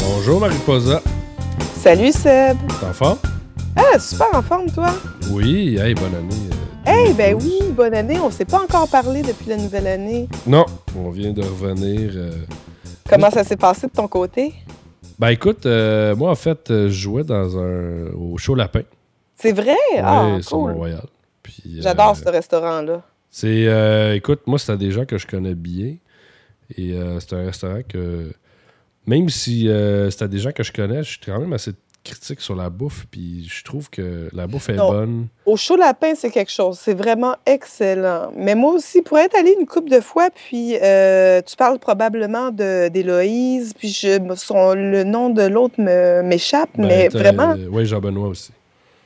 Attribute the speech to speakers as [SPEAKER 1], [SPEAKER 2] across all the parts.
[SPEAKER 1] Bonjour Mariposa.
[SPEAKER 2] Salut Seb.
[SPEAKER 1] T'es en forme?
[SPEAKER 2] Ah, super en forme, toi.
[SPEAKER 1] Oui, hey, bonne année. euh,
[SPEAKER 2] Eh ben
[SPEAKER 1] 2012.
[SPEAKER 2] oui, bonne année. On s'est pas encore parlé depuis la nouvelle année.
[SPEAKER 1] Non, on vient de revenir. euh,
[SPEAKER 2] Comment ça s'est passé de ton côté?
[SPEAKER 1] Ben écoute, euh, moi en fait, euh, je jouais dans un au show Lapin.
[SPEAKER 2] C'est vrai? ah,
[SPEAKER 1] Ouais, sur
[SPEAKER 2] cool.
[SPEAKER 1] Puis, euh,
[SPEAKER 2] J'adore ce restaurant-là.
[SPEAKER 1] C'est, euh, écoute, moi, c'était des gens que je connais bien. Et euh, c'est un restaurant que, même si c'était des gens que je connais, je suis quand même assez critique sur la bouffe. Puis je trouve que la bouffe est
[SPEAKER 2] Non.
[SPEAKER 1] bonne.
[SPEAKER 2] Au chaud lapin, c'est quelque chose. C'est vraiment excellent. Mais moi aussi, pour être allée une couple de fois, puis euh, tu parles probablement d'Héloïse, puis je, son- le nom de l'autre m'échappe,
[SPEAKER 1] Ben,
[SPEAKER 2] mais vraiment,
[SPEAKER 1] Oui, Jean-Benoît aussi.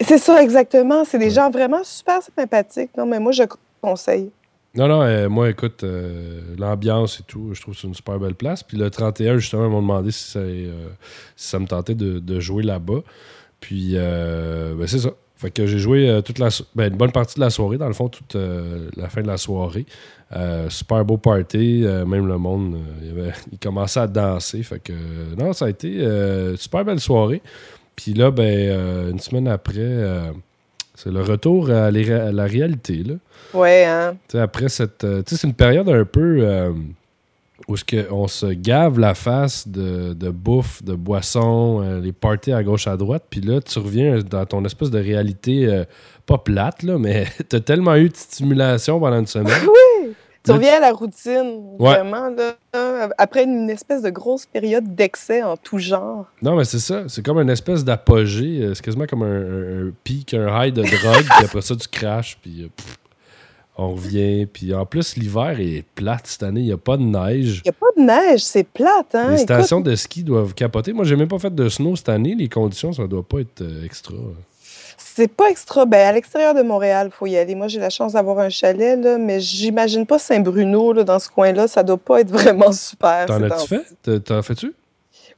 [SPEAKER 2] c'est ça exactement. C'est des
[SPEAKER 1] Ouais.
[SPEAKER 2] gens vraiment super sympathiques. Non, mais moi, je conseille.
[SPEAKER 1] Non, non, euh, moi, écoute, euh, l'ambiance et tout, je trouve que c'est une super belle place. Puis le 31, justement, ils m'ont demandé si ça, euh, me tentait de, jouer là-bas. Puis, ben, c'est ça. Fait que j'ai joué toute la ben, une bonne partie de la soirée, dans le fond, toute la fin de la soirée. Super beau party, même le monde, il, il commençait à danser. Fait que, non, ça a été super belle soirée. Puis là, ben, une semaine après, c'est le retour à, les- à la réalité, là.
[SPEAKER 2] Ouais, hein?
[SPEAKER 1] Tu sais, après cette. euh, tu sais, c'est une période un peu euh, où ce que on se gave la face de, de bouffe, de boissons, euh, les parties à gauche à droite, puis là, tu reviens dans ton espèce de réalité pas plate, là, mais t'as tellement eu de stimulation pendant une semaine.
[SPEAKER 2] Tu reviens à la routine,
[SPEAKER 1] Ouais.
[SPEAKER 2] vraiment, là, après une espèce de grosse période d'excès en tout genre.
[SPEAKER 1] Non, mais c'est ça. C'est comme une espèce d'apogée. euh, C'est quasiment comme un, pic, un high de drogue, puis après ça, tu crashes, puis euh, pff, on revient. Puis en plus, l'hiver est plate cette année. Il n'y a pas de neige.
[SPEAKER 2] Il n'y a pas de neige, c'est plate, hein?
[SPEAKER 1] Les
[SPEAKER 2] Écoute,
[SPEAKER 1] stations de ski doivent capoter. Moi, j'ai même pas fait de snow cette année. Les conditions, ça doit pas être euh, extra.
[SPEAKER 2] C'est pas extra. Ben, à l'extérieur de Montréal, il faut y aller. Moi, j'ai la chance d'avoir un chalet, là, mais j'imagine pas Saint-Bruno, là, dans ce coin-là. Ça doit pas être vraiment super.
[SPEAKER 1] T'en as-tu fait? T'en- fais-tu?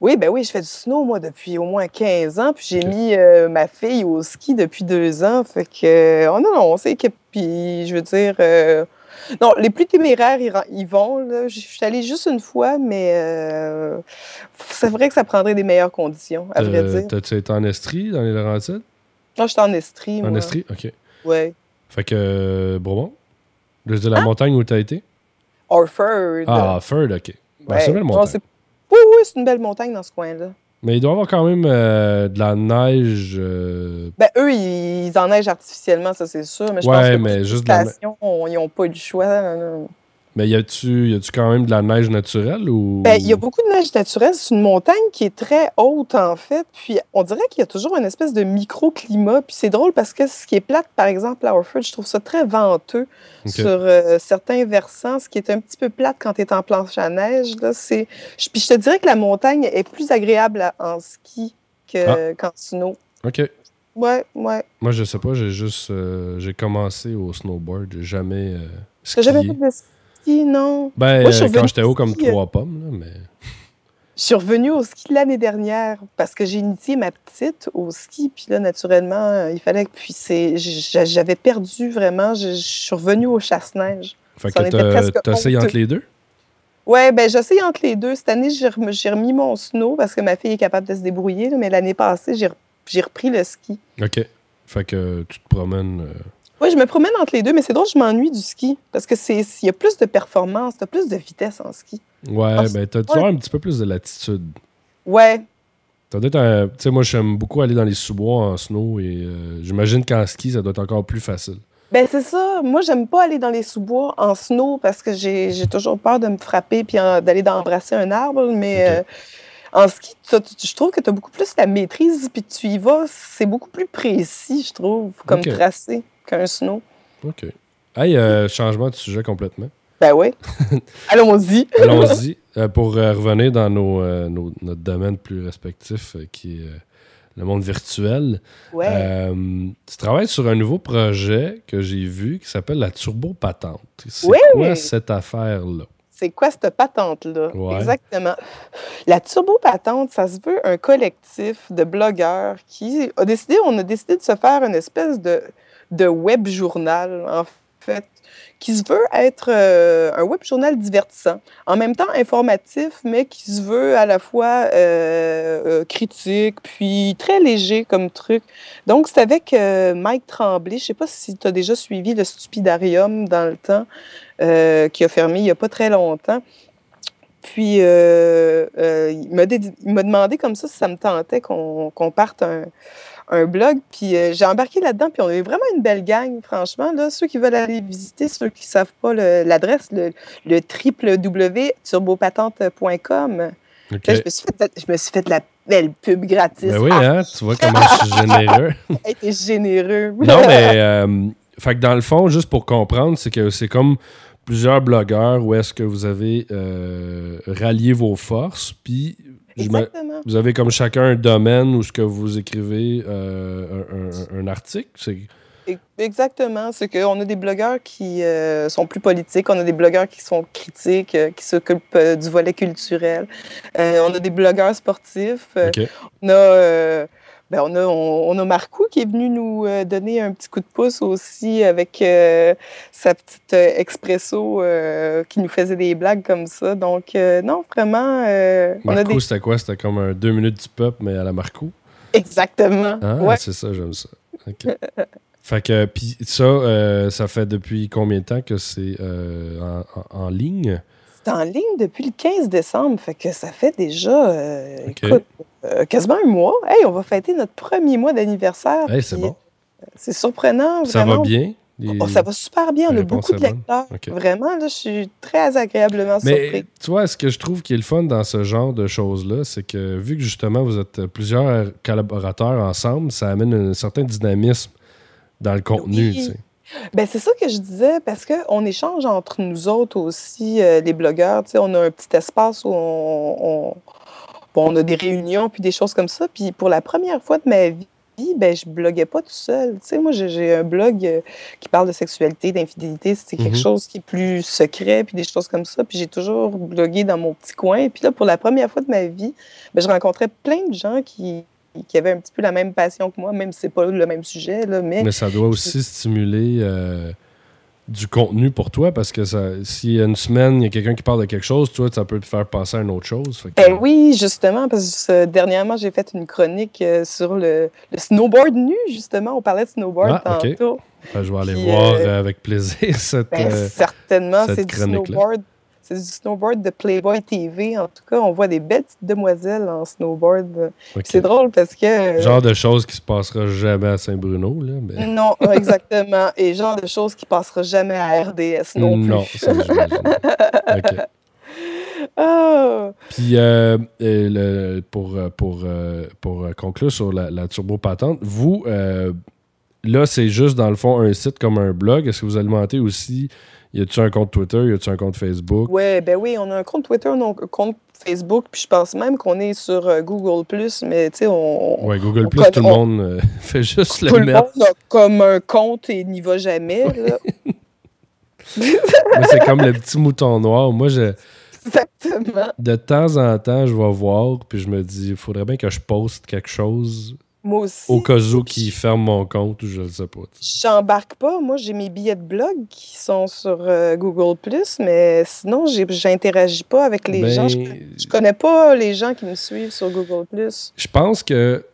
[SPEAKER 2] Oui, ben oui, je fais du snow, moi, depuis au moins 15 ans. Puis j'ai mis euh, ma fille au ski depuis deux ans. Fait que, oh non, non, on s'équipe. Puis, je veux dire, euh, non, les plus téméraires, ils, vont. Là. Je suis allée juste une fois, mais euh, c'est vrai que ça prendrait des meilleures conditions, à vrai dire.
[SPEAKER 1] T'as-tu été en Estrie, dans les Laurentides?
[SPEAKER 2] Moi, j'étais en Estrie,
[SPEAKER 1] En
[SPEAKER 2] moi.
[SPEAKER 1] Estrie? OK.
[SPEAKER 2] Ouais.
[SPEAKER 1] Fait que, euh, Bromont? Je dire, la montagne où t'as été?
[SPEAKER 2] Orford.
[SPEAKER 1] Ah, Ferd, OK. Ben, c'est une belle
[SPEAKER 2] Non,
[SPEAKER 1] montagne.
[SPEAKER 2] Oui, oui, c'est une belle montagne dans ce coin-là.
[SPEAKER 1] Mais il doit y avoir quand même euh, de la neige. euh,
[SPEAKER 2] Ben, eux, ils, ils enneigent artificiellement, ça, c'est sûr. Mais je
[SPEAKER 1] Ouais,
[SPEAKER 2] pense que
[SPEAKER 1] mais juste de la
[SPEAKER 2] ils n'ont pas eu le choix. là.
[SPEAKER 1] Mais y a-tu y quand même de la neige naturelle ou?
[SPEAKER 2] Ben, il y a beaucoup de neige naturelle. C'est une montagne qui est très haute, en fait. Puis, on dirait qu'il y a toujours une espèce de microclimat. Puis, c'est drôle parce que ce qui est plate, par exemple, à Orford, je trouve ça très venteux sur euh, certains versants. Ce qui est un petit peu plate quand tu es en planche à neige, là, c'est... Puis, je te dirais que la montagne est plus agréable à- en ski que-
[SPEAKER 1] Ah.
[SPEAKER 2] qu'en snow.
[SPEAKER 1] OK.
[SPEAKER 2] Ouais, ouais.
[SPEAKER 1] Moi, je sais pas, j'ai juste. euh, j'ai commencé au snowboard. J'ai jamais. Euh,
[SPEAKER 2] jamais fait de ski, non?
[SPEAKER 1] Ben,
[SPEAKER 2] Moi, je suis
[SPEAKER 1] euh, quand j'étais haut comme
[SPEAKER 2] ski, euh,
[SPEAKER 1] trois pommes, là, mais.
[SPEAKER 2] Je suis revenue au ski l'année dernière parce que j'ai initié ma petite au ski. Puis là, naturellement, euh, il fallait que. Puis j'avais perdu vraiment. Je, je suis revenue au chasse-neige.
[SPEAKER 1] Fait
[SPEAKER 2] Ça
[SPEAKER 1] que
[SPEAKER 2] honteux.
[SPEAKER 1] entre les deux?
[SPEAKER 2] Ouais, ben j'essaye entre les deux. Cette année, j'ai, rem- j'ai remis mon snow parce que ma fille est capable de se débrouiller. là, mais l'année passée, j'ai, re- j'ai repris le ski.
[SPEAKER 1] OK. Fait que tu te promènes. euh,
[SPEAKER 2] Oui, je me promène entre les deux, mais c'est drôle, je m'ennuie du ski parce que c'est, il y a plus de performance, t'as plus de vitesse en ski.
[SPEAKER 1] Ouais,
[SPEAKER 2] Ah,
[SPEAKER 1] ben, t'as toujours un petit peu plus de latitude.
[SPEAKER 2] Ouais,
[SPEAKER 1] T'as peut-être un. Tu sais, moi, j'aime beaucoup aller dans les sous-bois en snow et euh, j'imagine qu'en ski, ça doit être encore plus facile.
[SPEAKER 2] Ben c'est ça. Moi, j'aime pas aller dans les sous-bois en snow parce que j'ai j'ai toujours peur de me frapper puis d'aller d'embrasser un arbre. Mais euh, en ski, je trouve que tu as beaucoup plus la maîtrise puis tu y vas. C'est beaucoup plus précis, je trouve, comme tracé qu'un snow.
[SPEAKER 1] OK. Hey, euh, changement de sujet complètement.
[SPEAKER 2] Ben oui. Allons-y.
[SPEAKER 1] Allons-y. Euh, pour euh, revenir dans nos, nos- notre domaine plus respectif, qui est le monde virtuel.
[SPEAKER 2] Ouais.
[SPEAKER 1] Tu travailles sur un nouveau projet que j'ai vu qui s'appelle la Turbo Patente. C'est
[SPEAKER 2] Oui.
[SPEAKER 1] quoi cette affaire-là?
[SPEAKER 2] c'est quoi cette patente-là?
[SPEAKER 1] Ouais.
[SPEAKER 2] Exactement. La Turbo Patente, ça se veut un collectif de blogueurs qui a décidé, on a décidé de se faire une espèce de, de web journal, en fait, qui se veut être euh, un web journal divertissant, en même temps informatif, mais qui se veut à la fois euh, euh, critique, puis très léger comme truc. Donc, c'est avec Mike Tremblay. Je sais pas si tu as déjà suivi le Stupidarium dans le temps, qui a fermé il y a pas très longtemps. Puis, il m'a demandé comme ça si ça me tentait qu'on qu'on parte un, un blog. Puis, euh, j'ai embarqué là-dedans. Puis, on avait vraiment une belle gang, franchement. Là, ceux qui veulent aller visiter, ceux qui ne savent pas l'adresse, le, le www.turbopatente.com. Là, je, me suis fait, je me suis fait de la belle pub gratis.
[SPEAKER 1] Ben oui,
[SPEAKER 2] Ah,
[SPEAKER 1] hein, tu vois comment je suis généreux.
[SPEAKER 2] t'es généreux.
[SPEAKER 1] Non, mais euh, fait que dans le fond, juste pour comprendre, c'est que c'est comme plusieurs blogueurs où est-ce que vous avez euh, rallié vos forces, puis
[SPEAKER 2] Exactement.
[SPEAKER 1] vous avez comme chacun un domaine où ce que vous écrivez euh, un, un- un article. C'est
[SPEAKER 2] E- Exactement. C'est qu'on a des blogueurs qui euh, sont plus politiques, on a des blogueurs qui sont critiques, euh, qui s'occupent du volet culturel. On a des blogueurs sportifs. Euh,
[SPEAKER 1] OK.
[SPEAKER 2] On a, ben, on, a, on, on a Marcou qui est venu nous euh, donner un petit coup de pouce aussi avec euh, sa petite euh, expresso euh, qui nous faisait des blagues comme ça. Donc, euh, non, vraiment, on a
[SPEAKER 1] Marco,
[SPEAKER 2] des...
[SPEAKER 1] c'était quoi? C'était comme un deux minutes du peuple, mais à la Marco?
[SPEAKER 2] Exactement.
[SPEAKER 1] Ah,
[SPEAKER 2] Ouais.
[SPEAKER 1] c'est ça, j'aime ça. Fait que, puis ça, ça fait depuis combien de temps que c'est en, en- en ligne?
[SPEAKER 2] C'est en ligne depuis le 15 décembre, fait que ça fait déjà, euh, écoute, euh, quasiment un mois. Hey, on va fêter notre premier mois d'anniversaire.
[SPEAKER 1] Hey, c'est
[SPEAKER 2] puis,
[SPEAKER 1] bon.
[SPEAKER 2] euh, C'est surprenant,
[SPEAKER 1] Ça
[SPEAKER 2] vraiment.
[SPEAKER 1] va bien? Les-
[SPEAKER 2] Oh, ça va super bien, on a beaucoup de lecteurs. Vraiment, là, je suis très agréablement
[SPEAKER 1] Mais
[SPEAKER 2] surpris.
[SPEAKER 1] tu vois, ce que je trouve qui est le fun dans ce genre de choses-là, c'est que vu que justement vous êtes plusieurs collaborateurs ensemble, ça amène un certain dynamisme dans le contenu.
[SPEAKER 2] Oui.
[SPEAKER 1] tu sais.
[SPEAKER 2] Ben, c'est ça que je disais, parce qu'on échange entre nous autres aussi, euh, les blogueurs. Tu sais, on a un petit espace où on, on- bon, on a des réunions, puis des choses comme ça. Puis pour la première fois de ma vie, ben, je bloguais pas tout seul. Tu sais, moi, j'ai- un blog euh, qui parle de sexualité, d'infidélité. C'est quelque
[SPEAKER 1] Mhm.
[SPEAKER 2] chose qui est plus secret, puis des choses comme ça. Puis j'ai toujours blogué dans mon petit coin. Puis là, pour la première fois de ma vie, ben, je rencontrais plein de gens qui, qui avaient un petit peu la même passion que moi, même si c'est pas le même sujet, là, mais...
[SPEAKER 1] Mais ça doit aussi stimuler euh, du contenu pour toi parce que ça, s'il y a une semaine, il y a quelqu'un qui parle de quelque chose, toi, ça peut te faire passer à une autre chose. Que-
[SPEAKER 2] Ben oui, justement, parce que euh, dernièrement, j'ai fait une chronique euh, sur le, le snowboard nu, justement. On parlait de snowboard
[SPEAKER 1] Ah,
[SPEAKER 2] tantôt.
[SPEAKER 1] Ben, je vais aller
[SPEAKER 2] Puis,
[SPEAKER 1] voir
[SPEAKER 2] euh,
[SPEAKER 1] avec plaisir cette.
[SPEAKER 2] Ben, certainement,
[SPEAKER 1] cette
[SPEAKER 2] c'est du snowboard. C'est du snowboard de Playboy TV. En tout cas, on voit des belles petites demoiselles en snowboard. C'est drôle parce que... euh,
[SPEAKER 1] Genre de choses qui se passera jamais à Saint-Bruno, là. mais-
[SPEAKER 2] Non, exactement. Et genre de choses qui passera jamais à RDS non plus.
[SPEAKER 1] Non, ça. OK. Puis, euh, le- pour, pour, pour conclure sur la, la turbo patente, vous, euh, là, c'est juste dans le fond un site comme un blog. Est-ce que vous alimentez aussi Y a-tu un compte Twitter Y a-tu un compte Facebook?
[SPEAKER 2] Ouais, ben oui, on a un compte Twitter, un compte Facebook, puis je pense même qu'on est sur euh, Google+, mais tu sais, on,
[SPEAKER 1] Ouais, Google
[SPEAKER 2] on
[SPEAKER 1] Plus, tout le
[SPEAKER 2] on-
[SPEAKER 1] monde euh, fait juste
[SPEAKER 2] tout
[SPEAKER 1] le
[SPEAKER 2] le
[SPEAKER 1] mettre.
[SPEAKER 2] monde a comme un compte et n'y va jamais. là.
[SPEAKER 1] Mais c'est comme le petit mouton noir. Moi, je,
[SPEAKER 2] Exactement.
[SPEAKER 1] de temps en temps, je vais voir, puis je me dis, il faudrait bien que je poste quelque chose
[SPEAKER 2] Moi aussi.
[SPEAKER 1] au cas où qui ferme mon compte ou je ne sais pas.
[SPEAKER 2] J'embarque pas. Moi, j'ai mes billets de blog qui sont sur euh, Google+, mais sinon, j'interagis pas avec les
[SPEAKER 1] Ben,
[SPEAKER 2] gens. Je, je connais pas les gens qui me suivent sur Google+.
[SPEAKER 1] Je pense que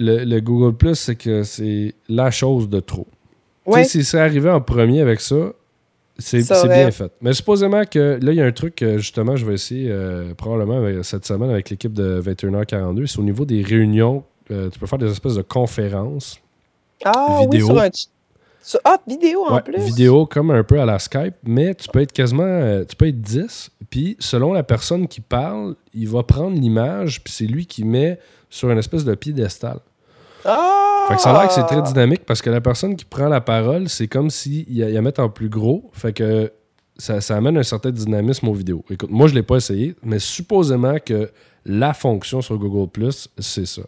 [SPEAKER 1] le, le Google Plus, c'est que c'est la chose de trop.
[SPEAKER 2] Ouais.
[SPEAKER 1] Tu sais, si c'est arrivé en premier avec ça, c'est bien fait. Mais supposément que là, il y a un truc que justement, je vais essayer euh, probablement avec- cette semaine avec l'équipe de 21h42. C'est au niveau des réunions. Euh, tu peux faire des espèces de conférences.
[SPEAKER 2] Ah
[SPEAKER 1] vidéo.
[SPEAKER 2] oui, sur un... sur- ah, vidéo en
[SPEAKER 1] Ouais,
[SPEAKER 2] plus.
[SPEAKER 1] vidéo comme un peu à la Skype, mais tu peux être quasiment. euh, tu peux être 10. Puis selon la personne qui parle, il va prendre l'image, puis c'est lui qui met sur une espèce de piédestal.
[SPEAKER 2] Ah!
[SPEAKER 1] Fait que ça a l'air que c'est très dynamique parce que la personne qui prend la parole, c'est comme a- il la met en plus gros. Fait que ça, ça amène un certain dynamisme aux vidéos. Écoute, moi, je l'ai pas essayé, mais supposément que la fonction sur Google Plus, c'est ça.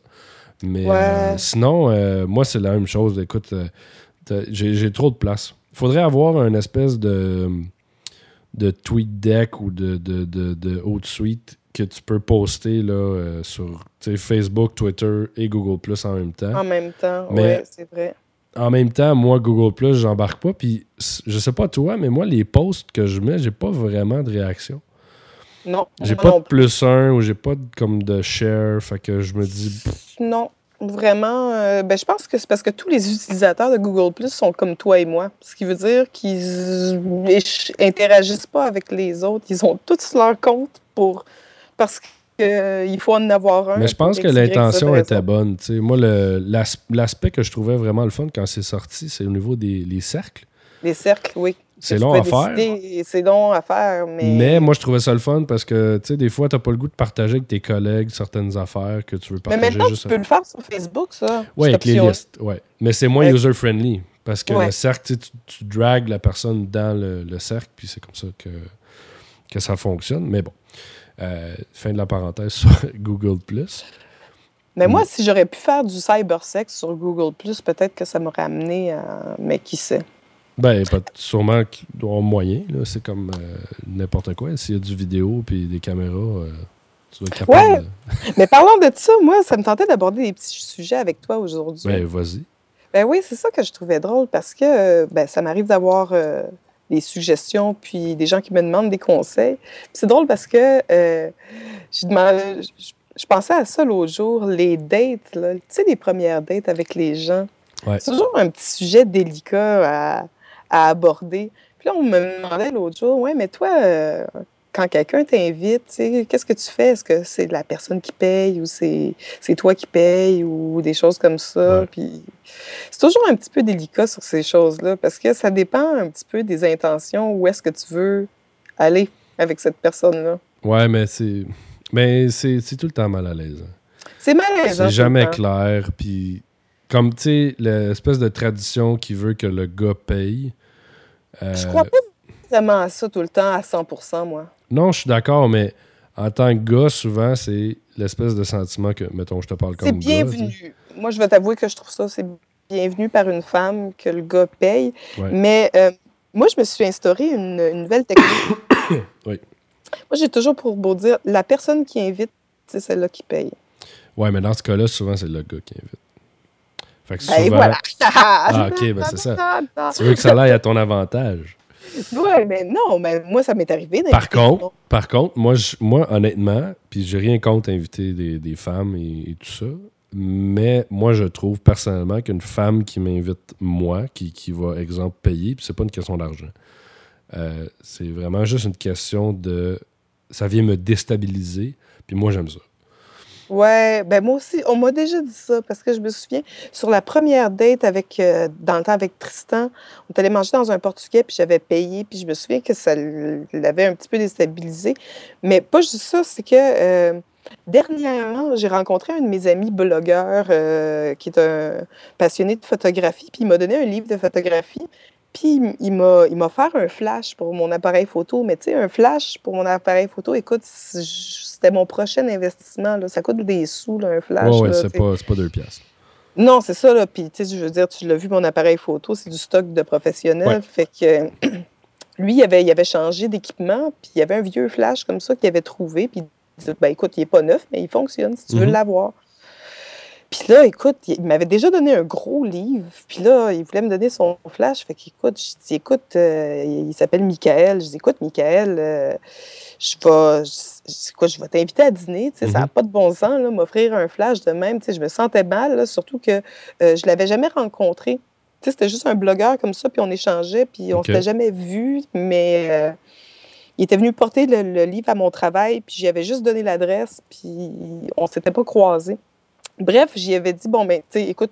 [SPEAKER 1] Mais
[SPEAKER 2] Ouais.
[SPEAKER 1] euh, sinon, euh, moi, c'est la même chose. Écoute, euh, j'ai trop de place. Il faudrait avoir une espèce de de TweetDeck ou de, de, de, de Suite que tu peux poster là, sur Facebook, Twitter et Google Plus en même temps.
[SPEAKER 2] En même temps, oui, c'est vrai.
[SPEAKER 1] En même temps, moi, Google Plus, j'embarque pas. Puis, je sais pas toi, mais moi, les posts que je mets, j'ai pas vraiment de réaction.
[SPEAKER 2] Non.
[SPEAKER 1] J'ai pas de plus un ou j'ai pas comme de share. Fait que je me dis.
[SPEAKER 2] Non. Vraiment, euh, ben, je pense que c'est parce que tous les utilisateurs de Google Plus sont comme toi et moi. Ce qui veut dire qu'ils interagissent pas avec les autres. Ils ont tous leur compte pour parce qu'il faut en avoir un.
[SPEAKER 1] Mais je pense que l'intention était bonne. Moi, l'aspect que je trouvais vraiment le fun quand c'est sorti, c'est au niveau des cercles.
[SPEAKER 2] Les cercles, oui.
[SPEAKER 1] C'est long à faire.
[SPEAKER 2] C'est long à faire, mais...
[SPEAKER 1] Mais moi, je trouvais ça le fun parce que, tu sais, des fois, tu n'as pas le goût de partager avec tes collègues certaines affaires que tu veux partager.
[SPEAKER 2] Mais maintenant, tu peux le faire sur Facebook, ça.
[SPEAKER 1] Oui, avec les listes, ouais. Mais c'est moins user-friendly parce que le cercle, tu, tu dragues la personne dans le, cercle, puis c'est comme ça que, que ça fonctionne. Mais bon, euh, fin de la parenthèse sur Google+.
[SPEAKER 2] Mais moi, mm. si j'aurais pu faire du cybersex sur Google+, peut-être que ça m'aurait amené à... Mais qui sait?
[SPEAKER 1] Ben, pas, sûrement qu'il doit avoir moyen. C'est comme euh, n'importe quoi. S'il y a du vidéo puis des caméras, euh, tu dois être capable.
[SPEAKER 2] Ouais. Mais parlons de ça, moi, ça me tentait d'aborder des petits sujets avec toi aujourd'hui.
[SPEAKER 1] Ben, vas-y.
[SPEAKER 2] Ben oui, c'est ça que je trouvais drôle parce que ben, ça m'arrive d'avoir euh, des suggestions puis des gens qui me demandent des conseils. C'est drôle parce que je, je, pensais à ça l'autre jour, les dates, tu sais, les premières dates avec les gens. C'est toujours un petit sujet délicat à, à aborder. Puis là, on me demandait l'autre jour, ouais, mais toi, euh, quand quelqu'un t'invite, qu'est-ce que tu fais? Est-ce que c'est la personne qui paye ou c'est toi qui paye ou des choses comme ça? Puis c'est toujours un petit peu délicat sur ces choses-là parce que ça dépend un petit peu des intentions, où est-ce que tu veux aller avec cette personne-là.
[SPEAKER 1] Ouais, mais c'est. Mais c'est tout le temps mal à l'aise. Hein.
[SPEAKER 2] C'est mal à l'aise.
[SPEAKER 1] C'est jamais clair. Puis comme, tu sais, l'espèce de tradition qui veut que le gars paye.
[SPEAKER 2] Euh... Je crois pas vraiment à ça tout le temps à 100%, moi.
[SPEAKER 1] Non, je suis d'accord, mais en tant que gars, souvent, c'est l'espèce de sentiment que, mettons, je te parle comme
[SPEAKER 2] C'est bienvenu. moi, je vais t'avouer que je trouve ça, c'est bienvenu par une femme que le gars paye. Mais euh, moi, je me suis instauré une, nouvelle technique.
[SPEAKER 1] oui.
[SPEAKER 2] Moi, j'ai toujours pour beau dire, la personne qui invite, c'est celle-là qui paye.
[SPEAKER 1] Oui, mais dans ce cas-là, souvent, c'est le gars qui invite.
[SPEAKER 2] Fait que ben, voilà.
[SPEAKER 1] ah, ok, ben c'est ça. tu veux que ça aille à ton avantage.
[SPEAKER 2] Oui, mais non, mais moi, ça m'est arrivé.
[SPEAKER 1] Par contre, par contre, moi, je, moi honnêtement, puis j'ai rien contre inviter des, des femmes et, tout ça, mais moi, je trouve personnellement qu'une femme qui m'invite, moi, qui, qui va, exemple, payer, puis c'est pas une question d'argent. Euh, c'est vraiment juste une question de. Ça vient me déstabiliser, puis moi, j'aime ça.
[SPEAKER 2] Ouais, ben moi aussi, on m'a déjà dit ça parce que je me souviens, sur la première date avec, euh, dans le temps avec Tristan, on est allé manger dans un portugais puis j'avais payé puis je me souviens que ça l'avait un petit peu déstabilisé. Mais pas juste ça, c'est que euh, dernièrement, j'ai rencontré un de mes amis blogueurs euh, qui est un passionné de photographie puis il m'a donné un livre de photographie. Puis il m'a, il m'a offert un flash pour mon appareil photo. Mais tu sais, un flash pour mon appareil photo, écoute, c'était mon prochain investissement. Là. Ça coûte des sous, là, un flash.
[SPEAKER 1] Oui, ouais, c'est, pas, c'est pas deux piastres.
[SPEAKER 2] Non, c'est ça. Là. Puis, tu sais, je veux dire, tu l'as vu, mon appareil photo, c'est du stock de professionnels. Fait que lui, il avait, il avait changé d'équipement, puis il y avait un vieux flash comme ça qu'il avait trouvé. Puis il disait, ben écoute, il n'est pas neuf, mais il fonctionne si tu veux mm-hmm. l'avoir. Puis là, écoute, il m'avait déjà donné un gros livre. Puis là, il voulait me donner son flash. Fait qu'écoute, je dis, écoute, euh, il s'appelle Michael. Je dis, écoute, Michael, euh, je vais, je, je vais t'inviter à dîner. Tu sais, Ça n'a mm-hmm. pas de bon sens, m'offrir un flash de même. Tu sais, je me sentais mal, surtout que euh, je ne l'avais jamais rencontré. Tu sais, C'était juste un blogueur comme ça, puis on échangeait, puis on ne s'était jamais vu, mais il était venu porter le, le, livre à mon travail, puis j'y avais juste donné l'adresse, puis on s'était pas croisés. Bref, j'y avais dit, bon, ben, tu sais, écoute,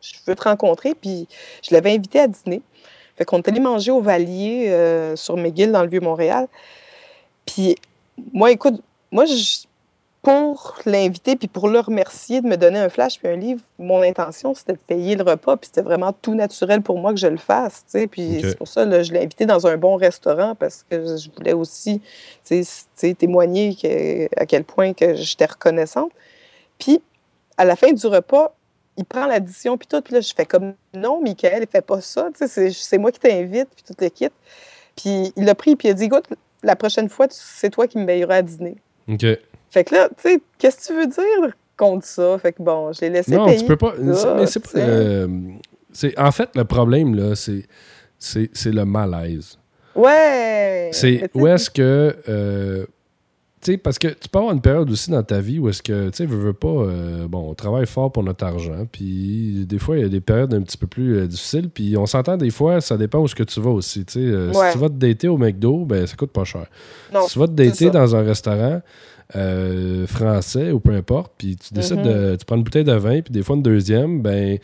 [SPEAKER 2] je veux te rencontrer, puis je l'avais invité à dîner. Fait qu'on est allé manger au Valier euh, sur McGill dans le Vieux-Montréal. Puis moi, écoute, moi, je, pour l'inviter puis pour le remercier de me donner un flash puis un livre, mon intention, c'était de payer le repas, puis c'était vraiment tout naturel pour moi que je le fasse, tu sais. Puis c'est pour ça, que je l'ai invité dans un bon restaurant parce que je voulais aussi, tu sais, témoigner à quel point que j'étais reconnaissante. Puis à la fin du repas, il prend l'addition, puis tout. Puis là, je fais comme non, Michael, il fait pas ça. C'est moi qui t'invite, puis tout le kit. Puis il l'a pris, puis il a dit Écoute, la prochaine fois, c'est toi qui me payeras à dîner.
[SPEAKER 1] OK.
[SPEAKER 2] Fait que là, tu sais, qu'est-ce que tu veux dire contre ça? Fait que bon, je l'ai laissé
[SPEAKER 1] Non,
[SPEAKER 2] payer.
[SPEAKER 1] tu peux pas.
[SPEAKER 2] ça,
[SPEAKER 1] mais c'est pas. euh, en fait, le problème, là, c'est, le malaise.
[SPEAKER 2] Ouais!
[SPEAKER 1] C'est où est-ce que. euh, sais, parce que tu peux avoir une période aussi dans ta vie où est-ce que, tu sais, veux, veux pas. euh, bon, on travaille fort pour notre argent, puis des fois, il y a des périodes un petit peu plus euh, difficiles, puis on s'entend des fois, ça dépend où est-ce que tu vas aussi. Tu sais, Euh,
[SPEAKER 2] Ouais.
[SPEAKER 1] Si tu vas te dater au McDo, ben, ça coûte pas cher.
[SPEAKER 2] Non,
[SPEAKER 1] si tu vas te dater dans un restaurant français ou peu importe, puis tu décides
[SPEAKER 2] Mhm.
[SPEAKER 1] de. Tu prends une bouteille de vin, puis des fois une deuxième, ben.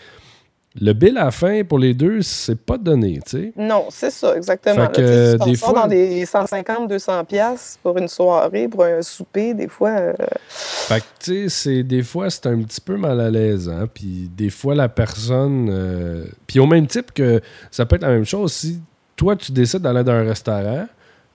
[SPEAKER 1] Le bill à la fin pour les deux, c'est pas donné, tu sais.
[SPEAKER 2] Non, c'est ça, exactement.
[SPEAKER 1] Fait
[SPEAKER 2] là,
[SPEAKER 1] que,
[SPEAKER 2] tu
[SPEAKER 1] des fois-
[SPEAKER 2] dans des 150, 200 pièces pour une soirée, pour un souper, des fois... euh,
[SPEAKER 1] Fait que, tu sais, c'est- des fois, c'est un petit peu mal à l'aise, hein. Puis des fois, la personne. euh, Puis au même type que ça peut être la même chose si toi, tu décides d'aller dans un restaurant.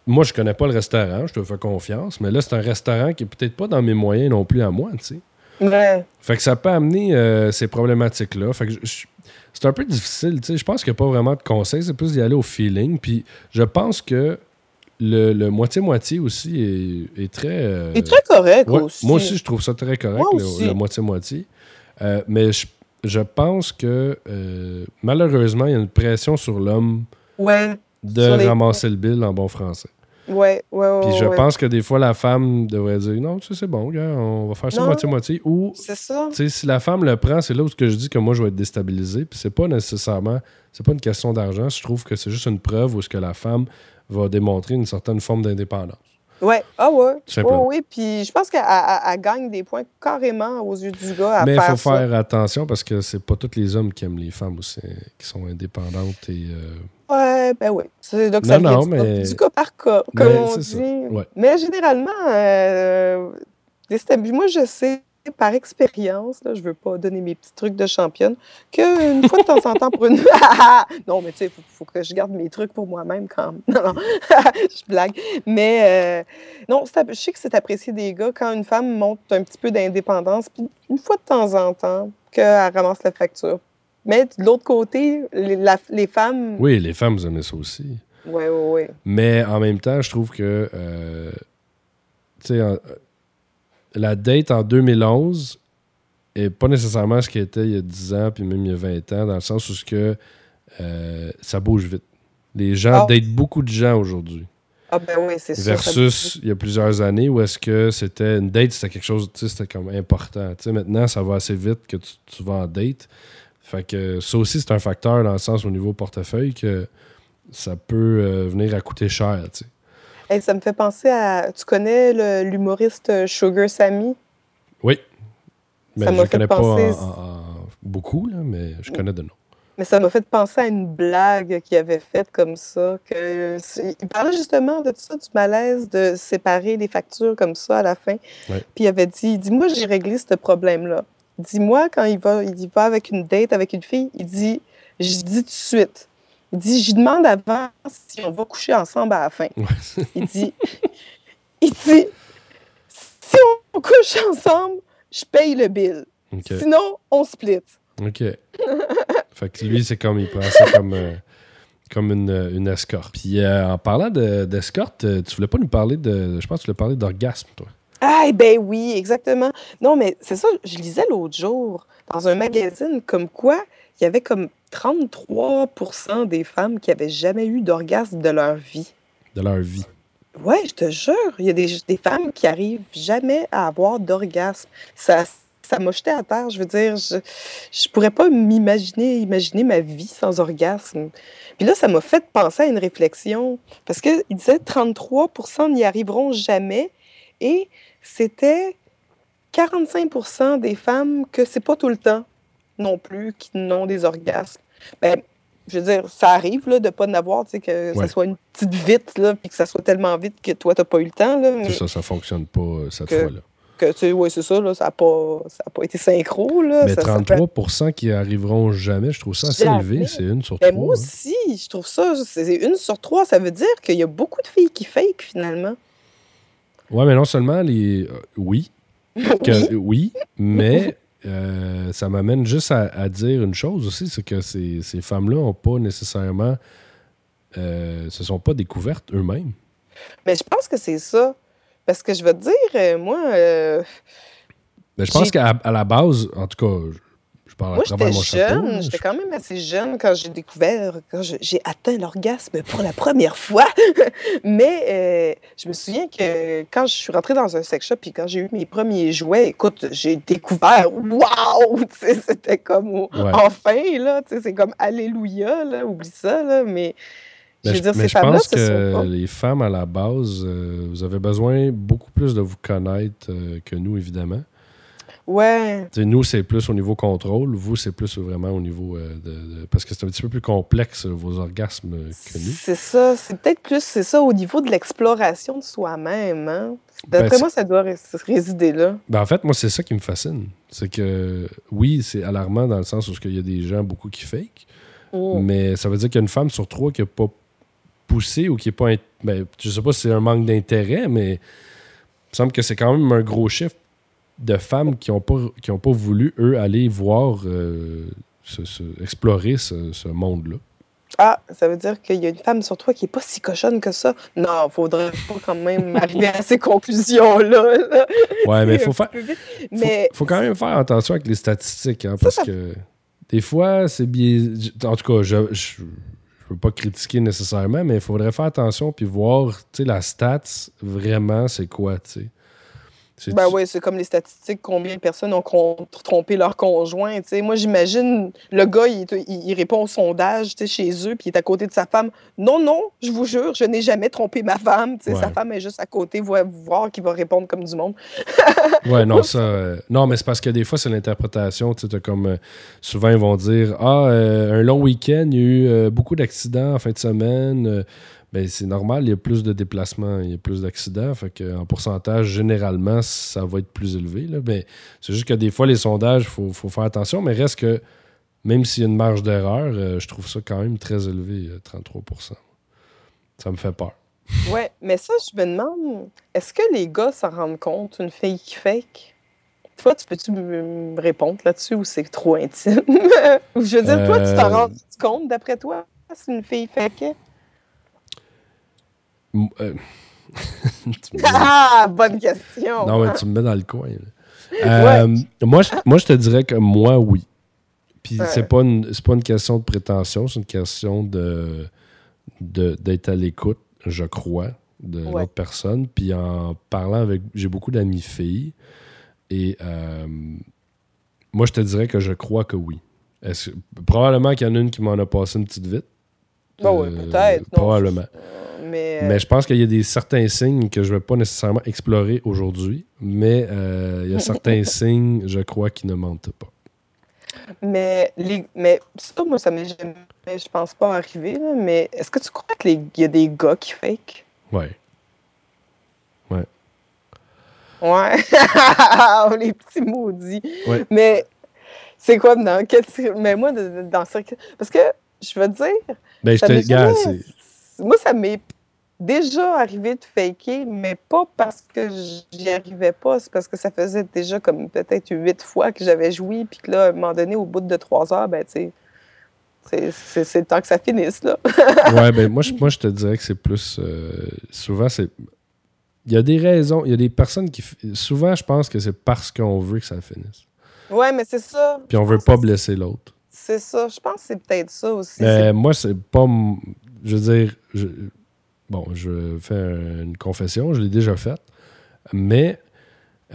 [SPEAKER 1] Moi, je connais pas le restaurant, je te fais confiance, mais là, c'est un restaurant qui est peut-être pas dans mes moyens non plus à moi, tu sais.
[SPEAKER 2] Ouais.
[SPEAKER 1] Fait que ça peut amener euh, ces problématiques-là. Fait que je- je- c'est un peu difficile, tu sais. Je pense qu'il n'y a pas vraiment de conseil, c'est plus d'y aller au feeling. Puis je pense que le le moitié-moitié aussi est, est très. euh,
[SPEAKER 2] est très correct
[SPEAKER 1] Ouais,
[SPEAKER 2] aussi.
[SPEAKER 1] Moi aussi, je trouve ça très correct, le- moitié-moitié. Euh, mais je, je pense que euh, malheureusement, il y a une pression sur l'homme
[SPEAKER 2] Ouais,
[SPEAKER 1] de
[SPEAKER 2] Sur
[SPEAKER 1] ramasser le bill en bon français.
[SPEAKER 2] Ouais, ouais, ouais.
[SPEAKER 1] Puis je
[SPEAKER 2] ouais.
[SPEAKER 1] pense que des fois, la femme devrait dire non, tu sais, c'est bon, gars, on va faire ça moitié-moitié. Ou,
[SPEAKER 2] C'est ça.
[SPEAKER 1] tu sais, si la femme le prend, c'est là où ce que je dis que moi, je vais être déstabilisé. Puis c'est pas nécessairement, c'est pas une question d'argent. Je trouve que c'est juste une preuve où ce que la femme va démontrer une certaine forme d'indépendance.
[SPEAKER 2] Ouais, ah ouais. Ouais, oui, puis je pense qu'elle elle- elle gagne des points carrément aux yeux du gars à
[SPEAKER 1] Mais il
[SPEAKER 2] faire
[SPEAKER 1] faut
[SPEAKER 2] ça.
[SPEAKER 1] faire attention parce que c'est pas tous les hommes qui aiment les femmes aussi, hein, qui sont indépendantes et. euh,
[SPEAKER 2] Ouais, ben oui.
[SPEAKER 1] Non,
[SPEAKER 2] ça
[SPEAKER 1] non,
[SPEAKER 2] du,
[SPEAKER 1] mais-
[SPEAKER 2] du cas par cas, comme
[SPEAKER 1] Mais
[SPEAKER 2] on dit.
[SPEAKER 1] ouais.
[SPEAKER 2] Mais généralement, euh, moi, je sais par expérience, là, je veux pas donner mes petits trucs de championne, qu'une fois de temps en temps pour une... non, mais tu sais, il faut, faut que je garde mes trucs pour moi-même quand même. Non, non, je blague. Mais euh, non, je sais que c'est apprécié des gars quand une femme montre un petit peu d'indépendance, puis une fois de temps en temps, qu'elle ramasse la facture. Mais de l'autre côté, les, la- les femmes...
[SPEAKER 1] Oui, les femmes, aimez ça aussi.
[SPEAKER 2] Ouais, ouais, ouais.
[SPEAKER 1] Mais en même temps, je trouve que. euh, tu sais, la date en 2011 est pas nécessairement ce qu'elle était il y a 10 ans, puis même il y a 20 ans, dans le sens où ce que, euh, ça bouge vite. Les gens
[SPEAKER 2] Ah.
[SPEAKER 1] datent beaucoup de gens aujourd'hui.
[SPEAKER 2] Ah ben oui, c'est sûr. ça
[SPEAKER 1] Versus il y a plusieurs années où est-ce que c'était une date, c'était quelque chose, tu sais, c'était comme important. Tu sais, maintenant, ça va assez vite que tu, tu vas en date. Fait que ça aussi, c'est un facteur dans le sens au niveau portefeuille que ça peut euh, venir à coûter cher, tu sais.
[SPEAKER 2] Hey, ça me fait penser à. Tu connais l'humoriste euh, Sugar Sammy?
[SPEAKER 1] Oui. Mais
[SPEAKER 2] Ça
[SPEAKER 1] je ne connais pas en,
[SPEAKER 2] penser-
[SPEAKER 1] en- en- beaucoup, là, mais je connais de nom.
[SPEAKER 2] Mais ça m'a fait penser à une blague qu'il avait faite comme ça. Que il parlait justement de ça, du malaise de séparer les factures comme ça à la fin.
[SPEAKER 1] Ouais.
[SPEAKER 2] Puis il avait dit, il dit, moi j'ai réglé ce problème-là. Dis-moi quand il va, il va avec une date avec une fille, il dit, je dis tout de suite. Il dit, je demande avant si on va coucher ensemble à la fin.
[SPEAKER 1] Ouais.
[SPEAKER 2] Il dit, il dit, si on couche ensemble, je paye le bill. Sinon, on split.
[SPEAKER 1] OK. fait que lui, c'est comme, il prend ça comme, euh, comme une, une escorte. Puis euh, en parlant de- d'escorte, euh, tu voulais pas nous parler de. Je pense que tu voulais parler d'orgasme, toi.
[SPEAKER 2] Ah, ben oui, exactement. Non, mais c'est ça, je lisais l'autre jour dans un magazine comme quoi il y avait comme 33% des femmes qui avaient jamais eu d'orgasme de leur vie.
[SPEAKER 1] De leur vie.
[SPEAKER 2] Ouais, je te jure, il y a des, des femmes qui arrivent jamais à avoir d'orgasme. Ça, ça m'a jeté à terre. Je veux dire, je, je pourrais pas m'imaginer, imaginer ma vie sans orgasme. Puis là, ça m'a fait penser à une réflexion parce que il disait 33% n'y arriveront jamais et c'était 45% des femmes que c'est pas tout le temps non plus qui n'ont des orgasmes. Ben, je veux dire, ça arrive là, de pas en avoir, tu sais, que
[SPEAKER 1] Ouais.
[SPEAKER 2] ça soit une petite vite, là, puis que ça soit tellement vite que toi, t'as pas eu le temps. Là, mais
[SPEAKER 1] ça, ça fonctionne pas euh, cette fois-là.
[SPEAKER 2] que, tu sais, ouais, c'est ça, là, ça n'a pas, ça a pas été synchro. Là,
[SPEAKER 1] Mais
[SPEAKER 2] ça- ça peut-
[SPEAKER 1] 33 qui arriveront jamais, je trouve ça assez élevé. C'est une sur
[SPEAKER 2] Ben,
[SPEAKER 1] trois.
[SPEAKER 2] moi
[SPEAKER 1] hein.
[SPEAKER 2] aussi, je trouve ça, c'est une sur trois. Ça veut dire qu'il y a beaucoup de filles qui fake finalement.
[SPEAKER 1] Ouais, mais non seulement les. euh, oui, que-
[SPEAKER 2] Oui.
[SPEAKER 1] mais euh, ça m'amène juste à, à dire une chose aussi, c'est que ces, ces femmes-là n'ont pas nécessairement euh, se sont pas découvertes eux-mêmes.
[SPEAKER 2] Mais je pense que c'est ça. Parce que je vais te dire, euh, moi.
[SPEAKER 1] Mais je pense qu'à à la base, en tout cas, parle
[SPEAKER 2] moi, j'étais jeune. J'étais quand même assez jeune quand j'ai découvert, quand j'ai atteint l'orgasme pour la première fois. Mais euh, je me souviens que quand je suis rentrée dans un sex shop puis quand j'ai eu mes premiers jouets, écoute, j'ai découvert, waouh! C'était comme
[SPEAKER 1] Ouais.
[SPEAKER 2] enfin, là. C'est comme Alléluia, là. Oublie ça, là. Mais. Je veux dire,
[SPEAKER 1] mais
[SPEAKER 2] ces
[SPEAKER 1] je pense que
[SPEAKER 2] pas.
[SPEAKER 1] les femmes, à la base, euh, vous avez besoin beaucoup plus de vous connaître euh, que nous, évidemment.
[SPEAKER 2] Ouais.
[SPEAKER 1] Nous, c'est plus au niveau contrôle. Vous, c'est plus vraiment au niveau euh, de, de- Parce que c'est un petit peu plus complexe, euh, vos orgasmes, euh, que nous.
[SPEAKER 2] C'est ça, c'est peut-être plus c'est ça au niveau de l'exploration de soi-même. Hein? D'après
[SPEAKER 1] Ben,
[SPEAKER 2] moi, ça doit ré- résider là.
[SPEAKER 1] Ben, en fait, moi, c'est ça qui me fascine. C'est que, oui, c'est alarmant dans le sens où il y a des gens beaucoup qui fake,
[SPEAKER 2] Mm.
[SPEAKER 1] mais ça veut dire qu'il y a une femme sur trois qui n'a pas poussé ou qui n'est pas. Ben, je sais pas si c'est un manque d'intérêt, mais il me semble que c'est quand même un gros chiffre de femmes qui n'ont pas, qui ont pas voulu, eux, aller voir, euh, ce- ce- explorer ce, ce monde-là.
[SPEAKER 2] Ah, ça veut dire qu'il y a une femme sur toi qui est pas si cochonne que ça? Non, faudrait pas quand même arriver à ces conclusions-là. là.
[SPEAKER 1] Ouais, mais il faut faire.
[SPEAKER 2] Mais
[SPEAKER 1] faut quand même faire attention avec les statistiques, hein,
[SPEAKER 2] Ça,
[SPEAKER 1] parce
[SPEAKER 2] ça-
[SPEAKER 1] que des fois, c'est bien. En tout cas, je, je veux pas critiquer nécessairement, mais il faudrait faire attention puis voir, tu sais, la stats, vraiment, c'est quoi, tu sais. C'est-
[SPEAKER 2] Ben oui, c'est comme les statistiques, combien de personnes ont trompé leur conjoint. tu sais. Moi, j'imagine, le gars, il, est- il- il répond au sondage chez eux, puis il est à côté de sa femme. Non, non, je vous jure, je n'ai jamais trompé ma femme. Sa femme est juste à côté, voir, voir qu'il va répondre comme du monde.
[SPEAKER 1] Ouais, non, ça. euh, non, mais c'est parce que des fois, c'est l'interprétation. Tu comme. euh, souvent, ils vont dire Ah, euh, un long week-end, il y a eu beaucoup d'accidents en fin de semaine. Euh, ben, c'est normal, il y a plus de déplacements, il y a plus d'accidents. Fait que, en pourcentage, généralement, ça va être plus élevé. Là. Ben, c'est juste que des fois, les sondages, il faut, faut faire attention, mais reste que, même s'il y a une marge d'erreur, euh, je trouve ça quand même très élevé, euh, 33% Ça me fait peur.
[SPEAKER 2] Ouais, mais ça, je me demande, est-ce que les gars s'en rendent compte, une fille qui fake? Toi, tu peux-tu me répondre là-dessus ou c'est trop intime? Je veux dire, toi, tu t'en
[SPEAKER 1] Euh,
[SPEAKER 2] rends compte, d'après toi, si une fille fake?
[SPEAKER 1] Euh,
[SPEAKER 2] Ah, bonne question!
[SPEAKER 1] Non, mais tu me mets dans le coin. Euh, moi, je, moi, je te dirais que moi, oui. Puis
[SPEAKER 2] Ouais.
[SPEAKER 1] c'est pas une pas une question de prétention, c'est une question de d'être à l'écoute, je crois, de
[SPEAKER 2] Ouais.
[SPEAKER 1] l'autre personne. Puis en parlant avec, j'ai beaucoup d'amis filles et euh, moi, je te dirais que je crois que oui. Probablement qu'il y en a une qui m'en a passé une petite vite.
[SPEAKER 2] Bon,
[SPEAKER 1] Euh,
[SPEAKER 2] peut-être. non,
[SPEAKER 1] Probablement.
[SPEAKER 2] Mais, euh,
[SPEAKER 1] Mais je pense qu'il y a des certains signes que je ne vais pas nécessairement explorer aujourd'hui, mais euh, il y a certains signes, je crois, qui ne mentent pas.
[SPEAKER 2] mais, les, mais ça, moi, ça m'est jamais, je pense pas arrivé, là, mais est-ce que tu crois qu'il y a des gars qui fake?
[SPEAKER 1] Ouais.
[SPEAKER 2] Ouais. les petits maudits.
[SPEAKER 1] Ouais.
[SPEAKER 2] Mais c'est quoi dans quel mais moi dans ce parce que je veux dire
[SPEAKER 1] Ben, je te gars,
[SPEAKER 2] moi ça m'est déjà arrivé de faker mais pas parce que j'y arrivais pas c'est parce que ça faisait déjà comme peut-être huit fois que j'avais joui puis que là à un moment donné au bout de trois heures ben tu sais c'est- le temps que ça finisse là
[SPEAKER 1] Ouais, ben, moi, je, moi, je te dirais que c'est plus. euh, souvent, c'est. Il y a des raisons, il y a des personnes qui. Souvent, je pense que c'est parce qu'on veut que ça finisse.
[SPEAKER 2] ouais mais c'est ça
[SPEAKER 1] Puis on veut pas blesser l'autre.
[SPEAKER 2] c'est ça je pense que c'est peut-être ça aussi
[SPEAKER 1] Mais moi, c'est pas. Je veux dire. je- bon, je fais un- une confession, je l'ai déjà faite. Mais.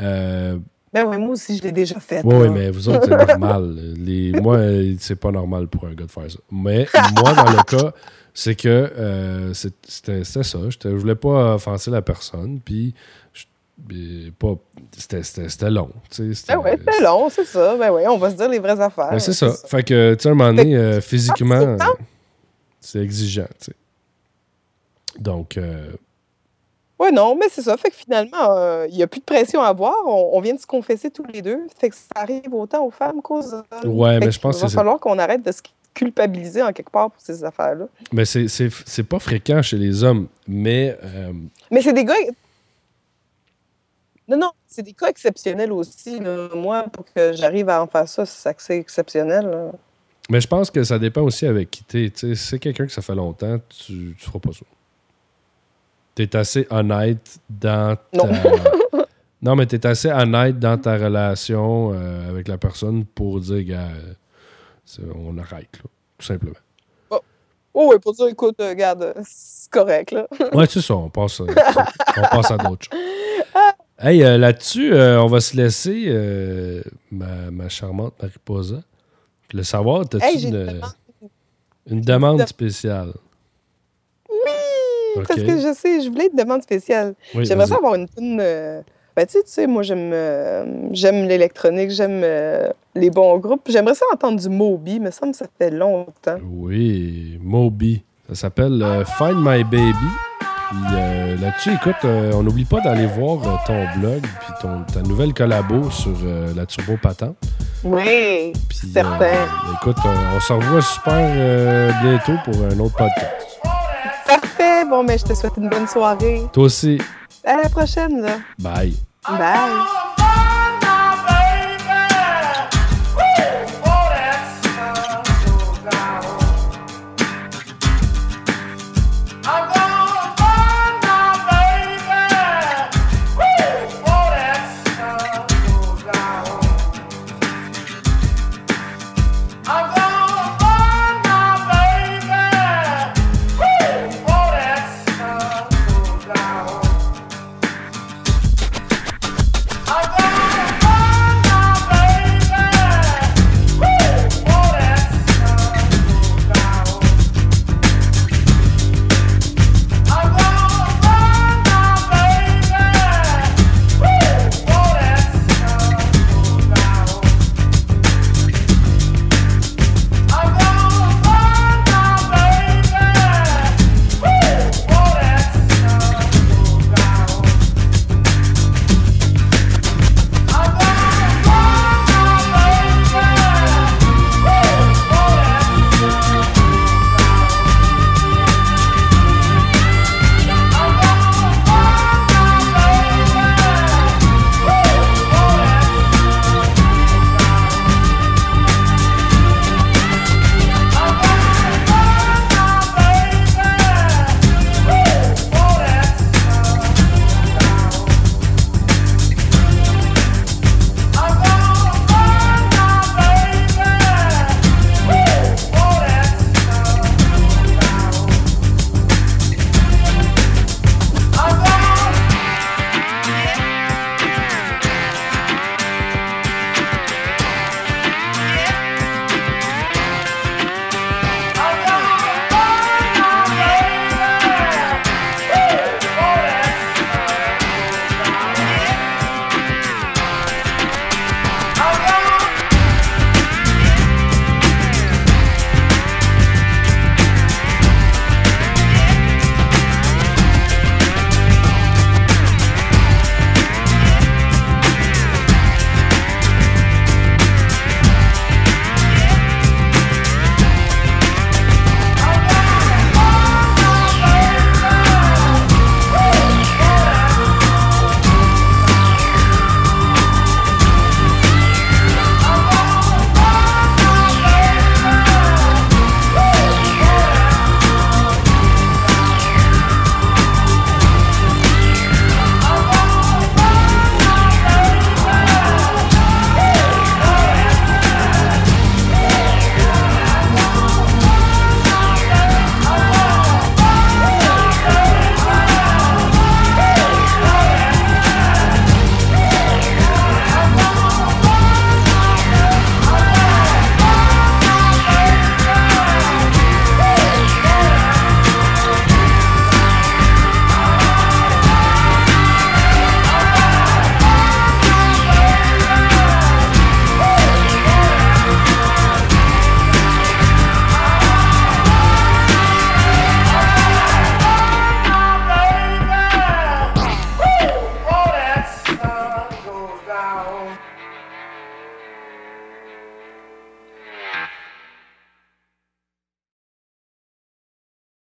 [SPEAKER 1] euh,
[SPEAKER 2] Ben oui, moi aussi, je l'ai déjà fait.
[SPEAKER 1] Oui, mais vous autres, c'est normal. Les... Moi, c'est pas normal pour un gars de faire ça. Mais moi, dans le cas, c'est que euh, c'était c'était ça. Je voulais pas offenser la personne. Puis, c'était c'était- c'était long. tu sais, c'était-
[SPEAKER 2] Ben ouais, c'est long, c'est ça. Ben oui, on va se dire les vraies affaires.
[SPEAKER 1] Ben, c'est ça. Fait que, tu sais, à un moment donné, euh, physiquement,
[SPEAKER 2] c'est
[SPEAKER 1] exigeant. tu sais. Donc, euh,
[SPEAKER 2] Ouais, non, mais c'est ça. Fait que finalement, euh, il n'y a plus de pression à avoir. On, on vient de se confesser tous les deux. Fait que ça arrive autant aux femmes qu'aux hommes.
[SPEAKER 1] Ouais, mais je pense
[SPEAKER 2] Il
[SPEAKER 1] que
[SPEAKER 2] va falloir qu'on arrête de se culpabiliser en quelque part pour ces affaires-là.
[SPEAKER 1] mais c'est- pas fréquent chez les hommes. Mais, euh,
[SPEAKER 2] Mais c'est des gars. Non, non, c'est des cas exceptionnels aussi. là. Moi, pour que j'arrive à en faire ça, c'est assez exceptionnel. là.
[SPEAKER 1] Mais je pense que ça dépend aussi avec qui t'es. Si c'est quelqu'un que ça fait longtemps, tu, tu feras pas ça. T'es assez honnête dans ta...
[SPEAKER 2] Non.
[SPEAKER 1] non, mais t'es assez honnête dans ta relation euh, avec la personne pour dire, gars, euh, on arrête, là, tout simplement.
[SPEAKER 2] Oh, ouais, pour dire, écoute, euh, regarde, c'est correct, là.
[SPEAKER 1] Ouais, c'est ça, on passe, on passe à d'autres choses. Hey, euh, là-dessus, on va se laisser, ma, ma charmante Mariposa. Le savoir, t'as-tu
[SPEAKER 2] Hey, une demande.
[SPEAKER 1] spéciale?
[SPEAKER 2] Parce que je sais, je voulais une demande spéciale.
[SPEAKER 1] Oui,
[SPEAKER 2] J'aimerais ça avoir une tune. euh, Ben, tu sais, tu sais, moi, j'aime euh, j'aime l'électronique, j'aime euh, les bons groupes. J'aimerais ça entendre du Moby, me semble que ça fait longtemps.
[SPEAKER 1] Oui, Moby. Ça s'appelle euh, Find My Baby. Puis là-dessus, écoute, on n'oublie pas d'aller voir ton blog puis ton, ta nouvelle collabo sur la Turbo Patente.
[SPEAKER 2] Oui,
[SPEAKER 1] Puis,
[SPEAKER 2] certain.
[SPEAKER 1] écoute, on se revoit super bientôt pour un autre podcast.
[SPEAKER 2] Bon, mais je te souhaite une bonne soirée.
[SPEAKER 1] Toi aussi,
[SPEAKER 2] À la prochaine, là.
[SPEAKER 1] bye.
[SPEAKER 2] Bye.